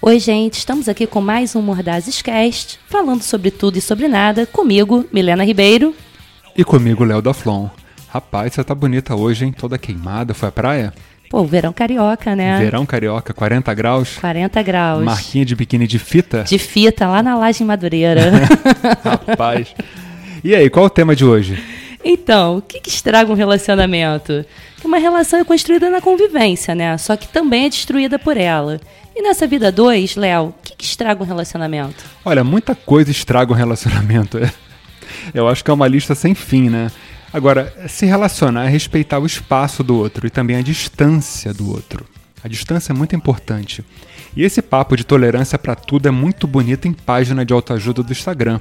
Oi, gente, estamos aqui com mais um Mordazes Cast, falando sobre tudo e sobre nada, comigo, Milena Ribeiro. E comigo, Léo da Flon. Rapaz, você tá bonita hoje, hein? Toda queimada. Foi à praia? Pô, verão carioca, né? Verão carioca, 40 graus. 40 graus. Marquinha de biquíni de fita? De fita, lá na Laje Madureira. Rapaz. E aí, qual o tema de hoje? Então, o que, que estraga um relacionamento? Que uma relação é construída na convivência, né? Só que também é destruída por ela. E nessa vida 2, Léo, o que, que estraga um relacionamento? Olha, muita coisa estraga um relacionamento. Eu acho que é uma lista sem fim, né? Agora, se relacionar é respeitar o espaço do outro e também a distância do outro. A distância é muito importante. E esse papo de tolerância para tudo é muito bonito em página de autoajuda do Instagram.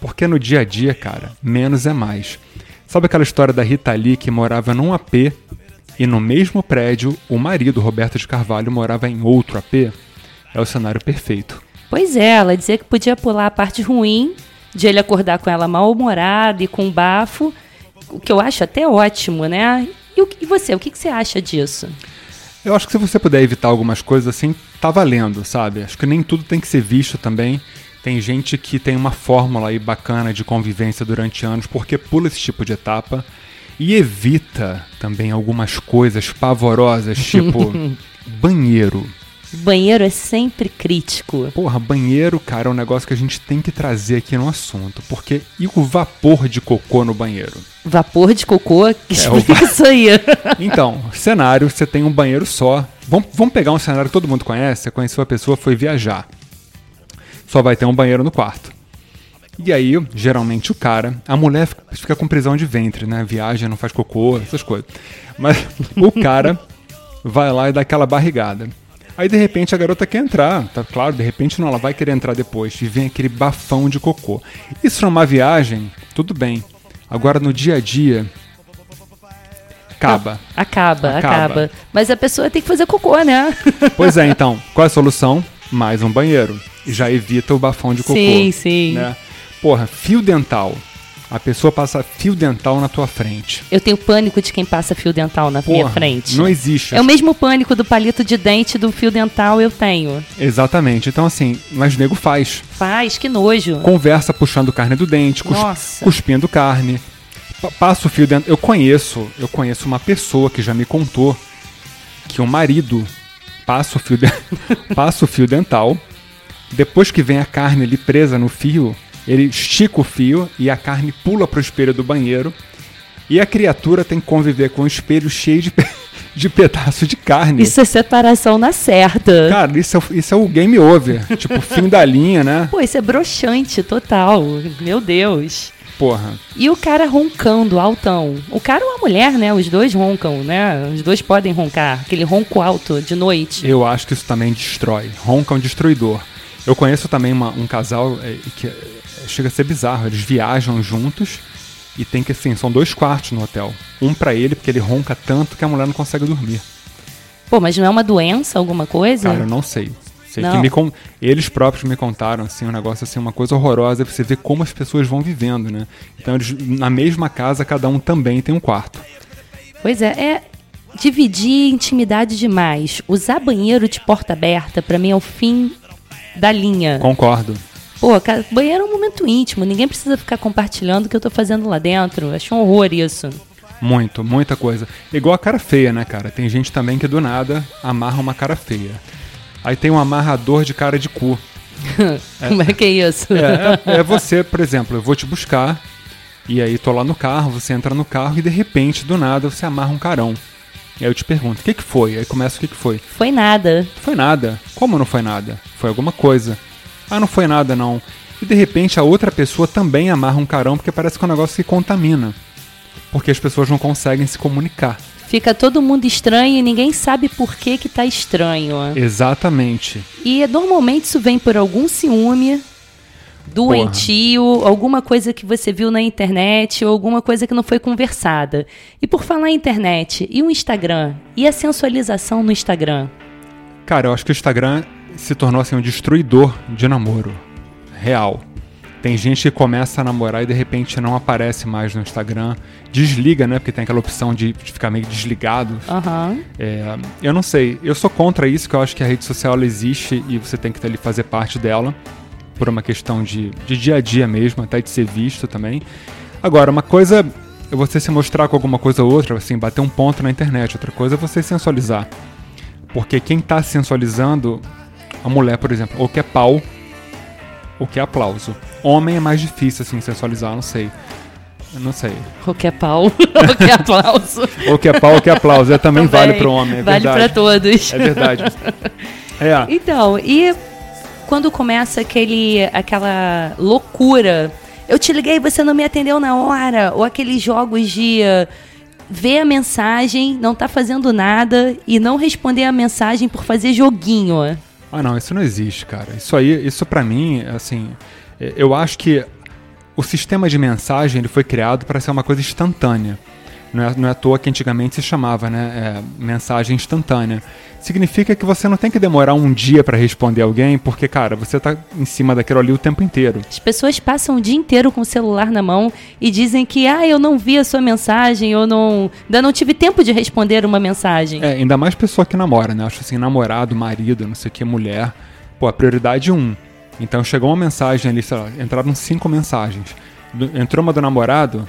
Porque no dia a dia, cara, menos é mais. Sabe aquela história da Rita Lee que morava num AP e no mesmo prédio o marido, Roberto de Carvalho, morava em outro AP? É o cenário perfeito. Pois é, ela dizia que podia pular a parte ruim de ele acordar com ela mal-humorada e com bafo o que eu acho até ótimo, né? E, o, e você, o que, que você acha disso? Eu acho que se você puder evitar algumas coisas assim, tá valendo, sabe? Acho que nem tudo tem que ser visto também. Tem gente que tem uma fórmula aí bacana de convivência durante anos porque pula esse tipo de etapa e evita também algumas coisas pavorosas, tipo banheiro. Banheiro é sempre crítico. Porra, banheiro, cara, é um negócio que a gente tem que trazer aqui no assunto. Porque e o vapor de cocô no banheiro? Vapor de cocô? Explica é, o... isso aí. então, cenário, você tem um banheiro só. Vamos, vamos pegar um cenário que todo mundo conhece. Você conheceu a pessoa, foi viajar. Só vai ter um banheiro no quarto. E aí, geralmente o cara, a mulher fica com prisão de ventre, né? Viaja, não faz cocô, essas coisas. Mas o cara vai lá e dá aquela barrigada. Aí de repente a garota quer entrar, tá claro, de repente não, ela vai querer entrar depois e vem aquele bafão de cocô. Isso numa viagem, tudo bem. Agora no dia a dia, acaba. acaba. Acaba, acaba. Mas a pessoa tem que fazer cocô, né? Pois é, então, qual é a solução? Mais um banheiro. Já evita o bafão de cocô. Sim, sim. Né? Porra, fio dental. A pessoa passa fio dental na tua frente. Eu tenho pânico de quem passa fio dental na Porra, minha frente. Não existe. É o mesmo pânico do palito de dente do fio dental eu tenho. Exatamente. Então, assim, mas o nego faz. Faz, que nojo. Conversa puxando carne do dente, cus Nossa. cuspindo carne. Passa o fio dental. Eu conheço, eu conheço uma pessoa que já me contou que o marido passa o fio, de... passa o fio dental. Depois que vem a carne ali presa no fio, ele estica o fio e a carne pula para o espelho do banheiro. E a criatura tem que conviver com o espelho cheio de, de pedaço de carne. Isso é separação na certa. Cara, isso é, isso é o game over. tipo, fim da linha, né? Pô, isso é broxante total. Meu Deus. Porra. E o cara roncando altão. O cara ou a mulher, né? Os dois roncam, né? Os dois podem roncar. Aquele ronco alto de noite. Eu acho que isso também destrói. Ronca é um destruidor. Eu conheço também uma, um casal é, que chega a ser bizarro. Eles viajam juntos e tem que, assim, são dois quartos no hotel. Um para ele, porque ele ronca tanto que a mulher não consegue dormir. Pô, mas não é uma doença, alguma coisa? Cara, eu não sei. sei não. que me Eles próprios me contaram, assim, um negócio assim, uma coisa horrorosa, pra você ver como as pessoas vão vivendo, né? Então, eles, na mesma casa, cada um também tem um quarto. Pois é, é dividir intimidade demais. Usar banheiro de porta aberta, para mim, é o fim da linha. Concordo. Pô, cara, banheiro é um momento íntimo, ninguém precisa ficar compartilhando o que eu tô fazendo lá dentro. Acho um horror isso. Muito, muita coisa. Igual a cara feia, né, cara? Tem gente também que do nada amarra uma cara feia. Aí tem um amarrador de cara de cu. é, Como é que é isso? É, é, é você, por exemplo, eu vou te buscar, e aí tô lá no carro, você entra no carro e de repente, do nada, você amarra um carão. E aí eu te pergunto, o que, que foi? Aí começa o que, que foi? Foi nada. Foi nada. Como não foi nada? Foi alguma coisa. Ah, não foi nada não. E de repente a outra pessoa também amarra um carão porque parece que é um negócio que contamina. Porque as pessoas não conseguem se comunicar. Fica todo mundo estranho e ninguém sabe por que que tá estranho. Exatamente. E normalmente isso vem por algum ciúme, doentio, Porra. alguma coisa que você viu na internet ou alguma coisa que não foi conversada. E por falar em internet, e o Instagram? E a sensualização no Instagram? Cara, eu acho que o Instagram se tornou assim um destruidor de namoro real. Tem gente que começa a namorar e de repente não aparece mais no Instagram, desliga, né? Porque tem aquela opção de, ficar meio desligado. Aham. É, eu não sei, eu sou contra isso, que eu acho que a rede social existe e você tem que ali fazer parte dela, por uma questão de, de dia a dia mesmo, até de ser visto também. Agora, uma coisa é você se mostrar com alguma coisa ou outra, assim, bater um ponto na internet, outra coisa é você sensualizar. Porque quem tá sensualizando, a mulher, por exemplo, ou quer pau, ou quer aplauso. Homem é mais difícil, assim, sensualizar, não sei. Eu não sei. O que é pau, o que é aplauso. Ou quer pau, ou quer aplauso. É, também, Também. vale pro homem, é Vale verdade. pra todos. É verdade. É, Então, e quando começa aquele, aquela loucura, eu te liguei você não me atendeu na hora, ou aqueles jogos de ver a mensagem, não tá fazendo nada e não responder a mensagem por fazer joguinho. Ah, não, isso não existe, cara. Isso aí, isso pra mim, assim, é, eu acho que o sistema de mensagem ele foi criado para ser uma coisa instantânea. Não é, não é à toa que antigamente se chamava, né, é, mensagem instantânea. Significa que você não tem que demorar um dia para responder alguém, porque, cara, você tá em cima daquilo ali o tempo inteiro. As pessoas passam o dia inteiro com o celular na mão e dizem que, ah, eu não vi a sua mensagem, eu não, ainda não tive tempo de responder uma mensagem. É, ainda mais pessoa que namora, né? Acho assim, namorado, marido, não sei o que, mulher. Pô, a prioridade é um. Então chegou uma mensagem ali, sei lá, entraram cinco mensagens. Entrou uma do namorado,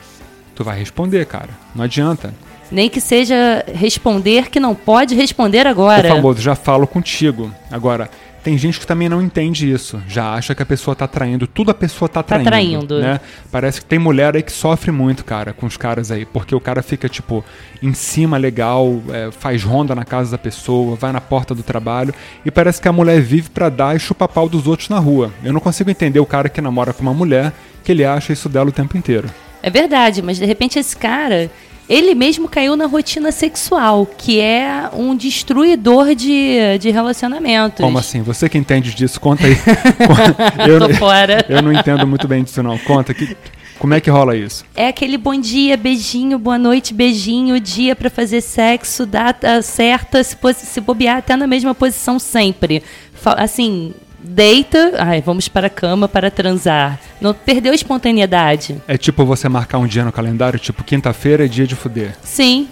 tu vai responder, cara. Não adianta. Nem que seja responder que não pode responder agora. O famoso já falo contigo. Agora, tem gente que também não entende isso. Já acha que a pessoa tá traindo. Tudo a pessoa tá Tá traindo. traindo. Né? Parece que tem mulher aí que sofre muito, cara, com os caras aí. Porque o cara fica, tipo, em cima legal, é, faz ronda na casa da pessoa, vai na porta do trabalho. E parece que a mulher vive pra dar e chupa pau dos outros na rua. Eu não consigo entender o cara que namora com uma mulher que ele acha isso dela o tempo inteiro. É verdade, mas de repente esse cara, ele mesmo caiu na rotina sexual, que é um destruidor de, de relacionamentos. Como assim? Você que entende disso, conta aí. eu, Tô fora. eu não entendo muito bem disso, não. Conta que. Como é que rola isso? É aquele bom dia, beijinho, boa noite, beijinho, dia pra fazer sexo, data certa, se, se bobear até na mesma posição sempre. Assim, deita, ai, vamos para a cama para transar. Não perdeu a espontaneidade. É tipo você marcar um dia no calendário, tipo quinta-feira é dia de fuder. Sim.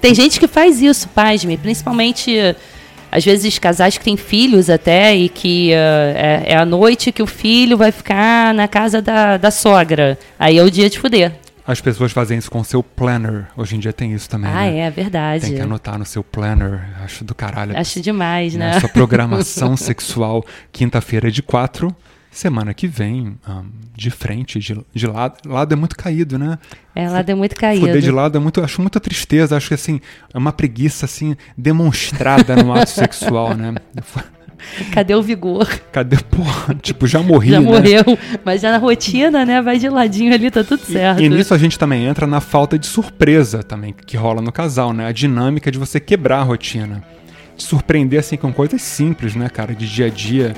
Tem gente que faz isso, pasme, principalmente eh, às vezes casais que têm filhos até e que eh, é, é a noite que o filho vai ficar na casa da, da sogra. Aí é o dia de fuder. As pessoas fazem isso com o seu planner. Hoje em dia tem isso também, Ah, né? é verdade. Tem que anotar no seu planner. Acho do caralho. Acho demais, né? né? Sua programação sexual, quinta-feira é de quatro. Semana que vem, ahn, de frente, de, de lado. Lado é muito caído, né? Ela deu muito caído. Fuder de lado é muito. Acho muita tristeza. Acho que assim, é uma preguiça assim, demonstrada no ato sexual, né? Cadê o vigor? Cadê, porra? Tipo, já morri, Já né? morreu. Mas já na rotina, né? Vai de ladinho ali, tá tudo certo. E nisso a gente também entra na falta de surpresa também que rola no casal, né? A dinâmica de você quebrar a rotina. De surpreender assim com coisas simples, né, cara? De dia a dia.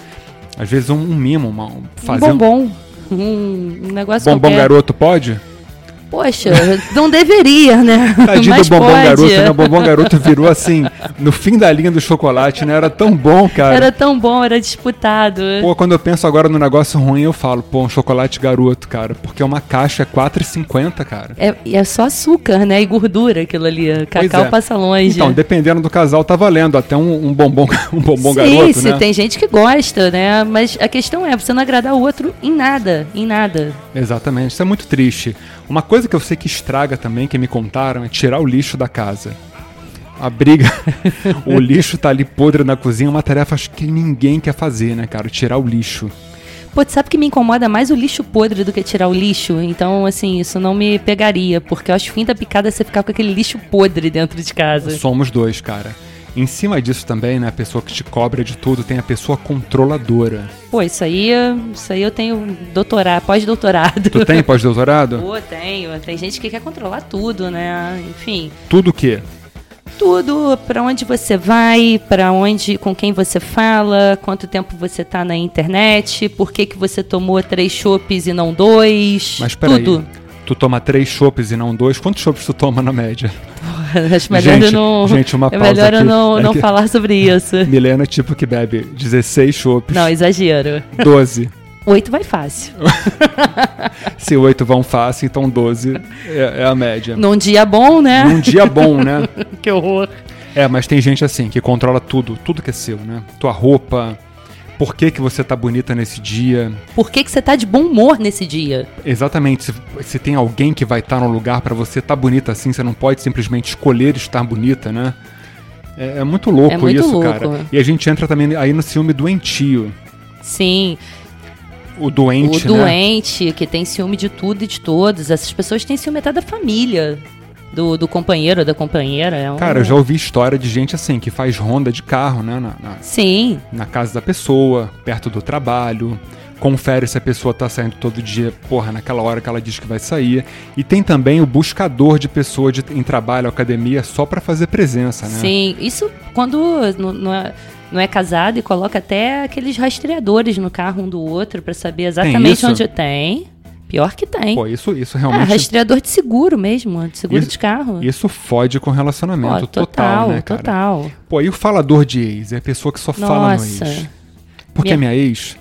Às vezes um, um mimo, uma, um- fazer um bombom. Um, um negócio bombom qualquer. garoto pode? Poxa, não deveria, né? Tadinho Mas do bombom pode. garoto, né? O bombom garoto virou assim, no fim da linha do chocolate, né? Era tão bom, cara. Era tão bom, era disputado. Pô, quando eu penso agora no negócio ruim, eu falo, pô, um chocolate garoto, cara. Porque uma caixa é R$4,50, cara. É, e é só açúcar, né? E gordura aquilo ali. Cacau é. passa longe. Então, dependendo do casal, tá valendo. Até um, um bombom, um bombom Sim, garoto, se né? tem gente que gosta, né? Mas a questão é você não agradar o outro em nada, em nada. Exatamente, isso é muito triste. Uma coisa que eu sei que estraga também, que me contaram, é tirar o lixo da casa. A briga, o lixo tá ali podre na cozinha, é uma tarefa acho que ninguém quer fazer, né, cara? Tirar o lixo. Pô, tu sabe que me incomoda mais o lixo podre do que tirar o lixo? Então, assim, isso não me pegaria, porque eu acho fim da picada você ficar com aquele lixo podre dentro de casa. Somos dois, cara. Em cima disso também, né, a pessoa que te cobra de tudo, tem a pessoa controladora. Pô, isso aí, isso aí eu tenho doutorado, pós-doutorado. Tu tem pós-doutorado? Pô, tenho. Tem gente que quer controlar tudo, né? Enfim, Tudo o quê? tudo pra onde você vai, pra onde, com quem você fala, quanto tempo você tá na internet, por que que você tomou três chopes e não dois, Mas peraí, tudo. tu toma três chopes e não dois, quantos chopes tu toma na média? Acho melhor Gente, eu não. gente, uma é melhor eu não, É não que- falar sobre isso. Milena é tipo que bebe 16 chopps, Não, exagero. 12. Oito vai fácil. Se 8 vão fácil, então 12 é, é a média. Num dia bom, né? Num dia bom, né? Que horror. É, mas tem gente assim que controla tudo, tudo que é seu, né? Tua roupa, por que, que você tá bonita nesse dia. Por que, que você tá de bom humor nesse dia? Exatamente, se, se tem alguém que vai estar no lugar pra você tá bonita assim, você não pode simplesmente escolher estar bonita, né? É, é muito louco É muito isso, louco. cara. E a gente entra também aí no ciúme doentio. Sim, O doente, o né? doente que tem ciúme de tudo e de todos. Essas pessoas têm ciúme até da família. Do, do companheiro ou da companheira. É um... Cara, eu já ouvi história de gente assim que faz ronda de carro, né? Na, na, Sim, na casa da pessoa, perto do trabalho, confere se a pessoa tá saindo todo dia, porra, naquela hora que ela diz que vai sair. E tem também o buscador de pessoa de, em trabalho, academia, só pra fazer presença, né? sim. Isso quando não, não é, não é casado e coloca até aqueles rastreadores no carro um do outro pra saber exatamente isso? onde tem. Pior que tem. Pô, isso, isso Ah, realmente. rastreador de seguro mesmo, de seguro Isso- de carro. Isso fode com relacionamento Pô, total, né, cara? total. Pô, e o falador de ex? É a pessoa que só fala no Nossa. ex. Porque Minha- minha ex,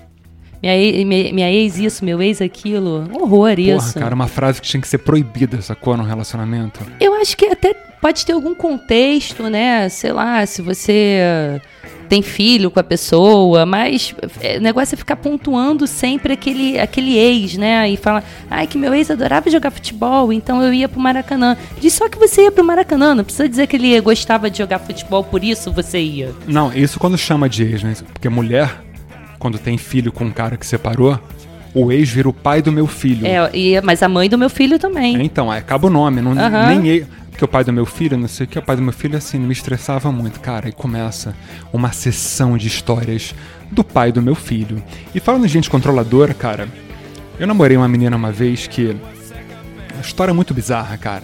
Minha, ex- minha, minha ex isso, meu ex aquilo. Horror porra, isso. cara, uma frase que tinha que ser proibida, sacou, num relacionamento. Eu acho que até pode ter algum contexto, né? Sei lá, se você tem filho com a pessoa, mas é, o negócio é ficar pontuando sempre aquele, aquele ex, né? E fala, ai, que meu ex adorava jogar futebol, então eu ia pro Maracanã. Diz só que você ia pro Maracanã, não precisa dizer que ele gostava de jogar futebol, por isso você ia. Não, isso quando chama de ex, né? Porque mulher, quando tem filho com um cara que separou, o ex vira o pai do meu filho. É, e, mas a mãe do meu filho também. É, então, acaba o nome. Não, Aham. Nem ex. Porque o pai do meu filho, não sei o que, o pai do meu filho, assim, me estressava muito, cara. E começa uma sessão de histórias do pai do meu filho. E falando em gente controladora, cara, eu namorei uma menina uma vez que. Uma história muito bizarra, cara.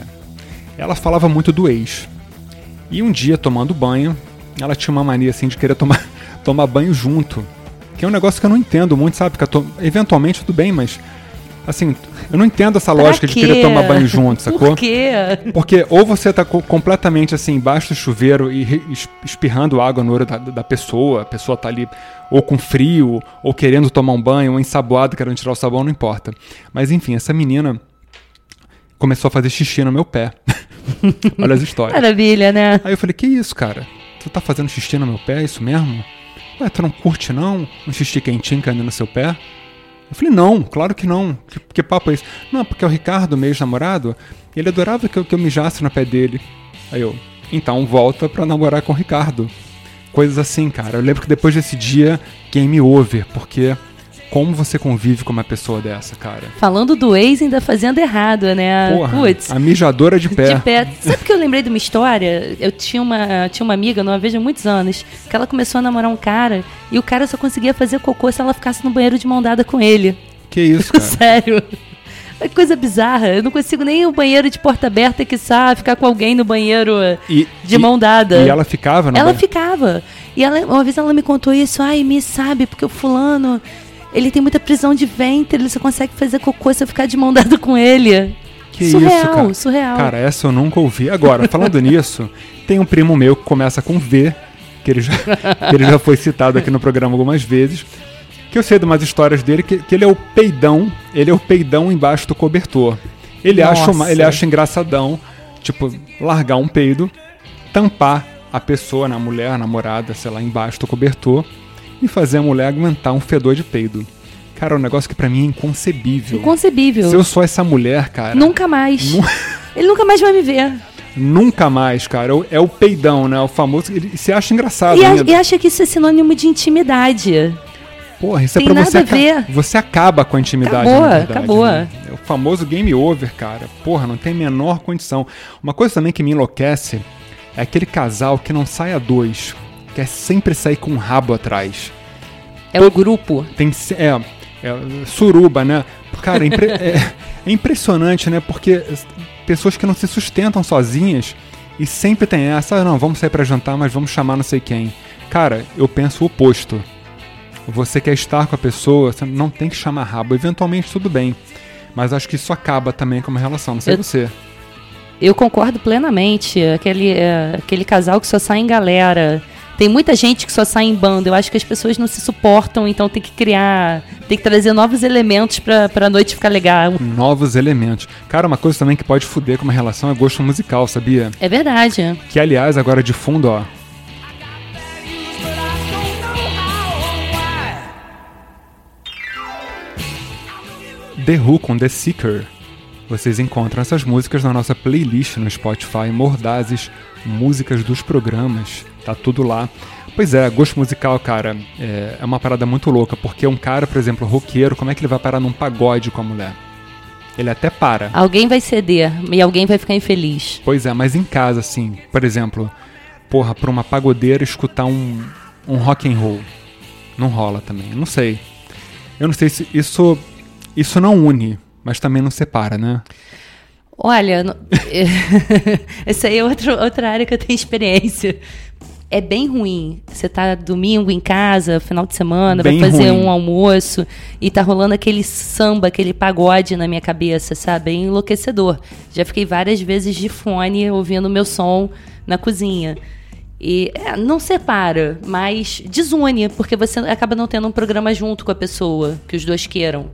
Ela falava muito do ex. E um dia, tomando banho, ela tinha uma mania assim de querer tomar, tomar banho junto. Que é um negócio que eu não entendo muito, sabe? Que tô- eventualmente tudo bem, mas. Assim, eu não entendo essa lógica de querer tomar banho junto, sacou? Por quê? Porque ou você tá co- completamente assim, embaixo do chuveiro e espirrando água no olho da, da pessoa, a pessoa tá ali ou com frio, ou querendo tomar um banho, ou ensaboado, querendo tirar o sabão, não importa. Mas enfim, essa menina começou a fazer xixi no meu pé. Olha as histórias. Maravilha, né? Aí eu falei, que isso, cara? Tu tá fazendo xixi no meu pé, é isso mesmo? Ué, tu não curte não? Um xixi quentinho caindo no seu pé? Eu falei, não, claro que não. Que, que papo é esse? Não, porque o Ricardo, meu ex-namorado, ele adorava que eu, que eu mijasse no pé dele. Aí eu, então volta pra namorar com o Ricardo. Coisas assim, cara. Eu lembro que depois desse dia, game over, porque como você convive com uma pessoa dessa, cara? Falando do ex, ainda fazendo errado, né? Porra, Putz. a mijadora de pé. De pé. Sabe que eu lembrei de uma história? Eu tinha uma, tinha uma amiga, não a vejo há muitos anos, que ela começou a namorar um cara e o cara só conseguia fazer cocô se ela ficasse no banheiro de mão dada com ele. Que isso, cara? Sério. É coisa bizarra. Eu não consigo nem o banheiro de porta aberta que sabe ficar com alguém no banheiro E, de e- mão dada. E ela ficava no Ela banheiro? ficava. E ela, uma vez ela me contou isso. Ai, me sabe, porque o fulano, ele tem muita prisão de ventre, ele só consegue fazer cocô se eu ficar de mão dada com ele. Que surreal, isso, cara? surreal. Cara, essa eu nunca ouvi. Agora, falando nisso, tem um primo meu que começa com V, que ele já, que ele já foi citado aqui no programa algumas vezes. Que eu sei de umas histórias dele, que, que ele é o peidão, ele é o peidão embaixo do cobertor. Ele acha, uma, ele acha engraçadão, tipo, largar um peido, tampar a pessoa, na mulher, a namorada, sei lá, embaixo do cobertor, e fazer a mulher aguentar um fedor de peido. Cara, é um negócio que pra mim é inconcebível. Inconcebível. Se eu sou essa mulher, cara. Nunca mais. Nu- Ele nunca mais vai me ver. Nunca mais, cara. É o- É peidão, né? O famoso. Ele se acha engraçado. E, a- ainda. e acha que isso é sinônimo de intimidade. Porra, isso tem é pra você. nada a ver. Você acaba com a intimidade. Acabou, verdade, acabou. né? É o famoso game over, cara. Porra, não tem a menor condição. Uma coisa também que me enlouquece é aquele casal que não sai a dois. Quer sempre sair com um rabo atrás. É o grupo. Tem é, é suruba, né? Cara, é, impre- é- é impressionante, né? Porque pessoas que não se sustentam sozinhas e sempre tem essa, "Ah, não, vamos sair pra jantar, mas vamos chamar não sei quem. Cara, eu penso o oposto. Você quer estar com a pessoa, você não tem que chamar rabo. Eventualmente tudo bem. Mas acho que isso acaba também com uma relação, não sei Eu- você. Eu concordo plenamente. Aquele, é, aquele casal que só sai em galera. Tem muita gente que só sai em banda. Eu acho que as pessoas não se suportam, então tem que criar, tem que trazer novos elementos pra, pra noite ficar legal. Novos elementos. Cara, uma coisa também que pode fuder com uma relação é gosto musical, sabia? É verdade. Que, aliás, agora de fundo, ó. The Who com The Seeker. Vocês encontram essas músicas na nossa playlist no Spotify, Mordazes, músicas dos programas, tá tudo lá. Pois é, gosto musical, cara, é, é uma parada muito louca, porque um cara, por exemplo, roqueiro, como é que ele vai parar num pagode com a mulher? Ele até para. Alguém vai ceder e alguém vai ficar infeliz. Pois é, mas em casa, assim, por exemplo, porra, pra uma pagodeira escutar um, um rock and roll. Não rola também, não sei. Eu não sei se isso, isso não une, mas também não separa, né? Olha, no- essa aí é outro, outra área que eu tenho experiência. É bem ruim. Você tá domingo em casa, final de semana, Bem vai fazer ruim. um almoço e tá rolando aquele samba, aquele pagode na minha cabeça, sabe? É enlouquecedor. Já fiquei várias vezes de fone ouvindo meu som na cozinha. E é, não separa, mas desune, porque você acaba não tendo um programa junto com a pessoa, que os dois queiram.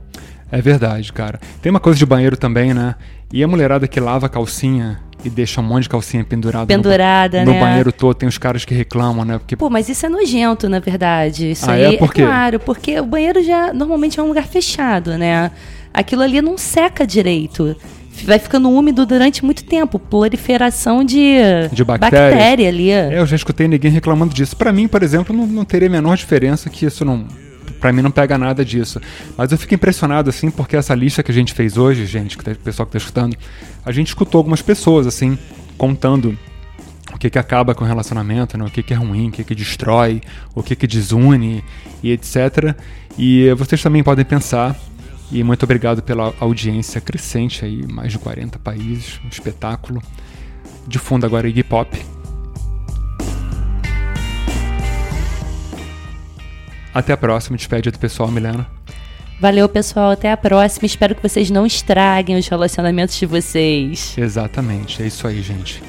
É verdade, cara. Tem uma coisa de banheiro também, né? E a mulherada que lava a calcinha e deixa um monte de calcinha pendurada, Pendurada, no, né? no banheiro todo. Tem os caras que reclamam, né? Porque Pô, mas isso é nojento, na verdade. Isso Ah, aí é? Por quê? claro, porque o banheiro já normalmente é um lugar fechado, né? Aquilo ali não seca direito. Vai ficando úmido durante muito tempo. Proliferação de, De bactéria. bactéria ali. É, eu já escutei ninguém reclamando disso. Pra mim, por exemplo, não, não teria a menor diferença que isso não. Pra mim não pega nada disso. Mas eu fico impressionado, assim, porque essa lista que a gente fez hoje, gente, que tá, o pessoal que tá escutando, a gente escutou algumas pessoas, assim, contando o que que acaba com o relacionamento, né? o que que é ruim, o que que destrói, o que que desune e etc. E vocês também podem pensar. E muito obrigado pela audiência crescente aí, mais de 40 países, um espetáculo. De fundo agora Iggy Pop. Até a próxima, despede do pessoal, Milena. Valeu, pessoal. Até a próxima. Espero que vocês não estraguem os relacionamentos de vocês. Exatamente, é isso aí, gente.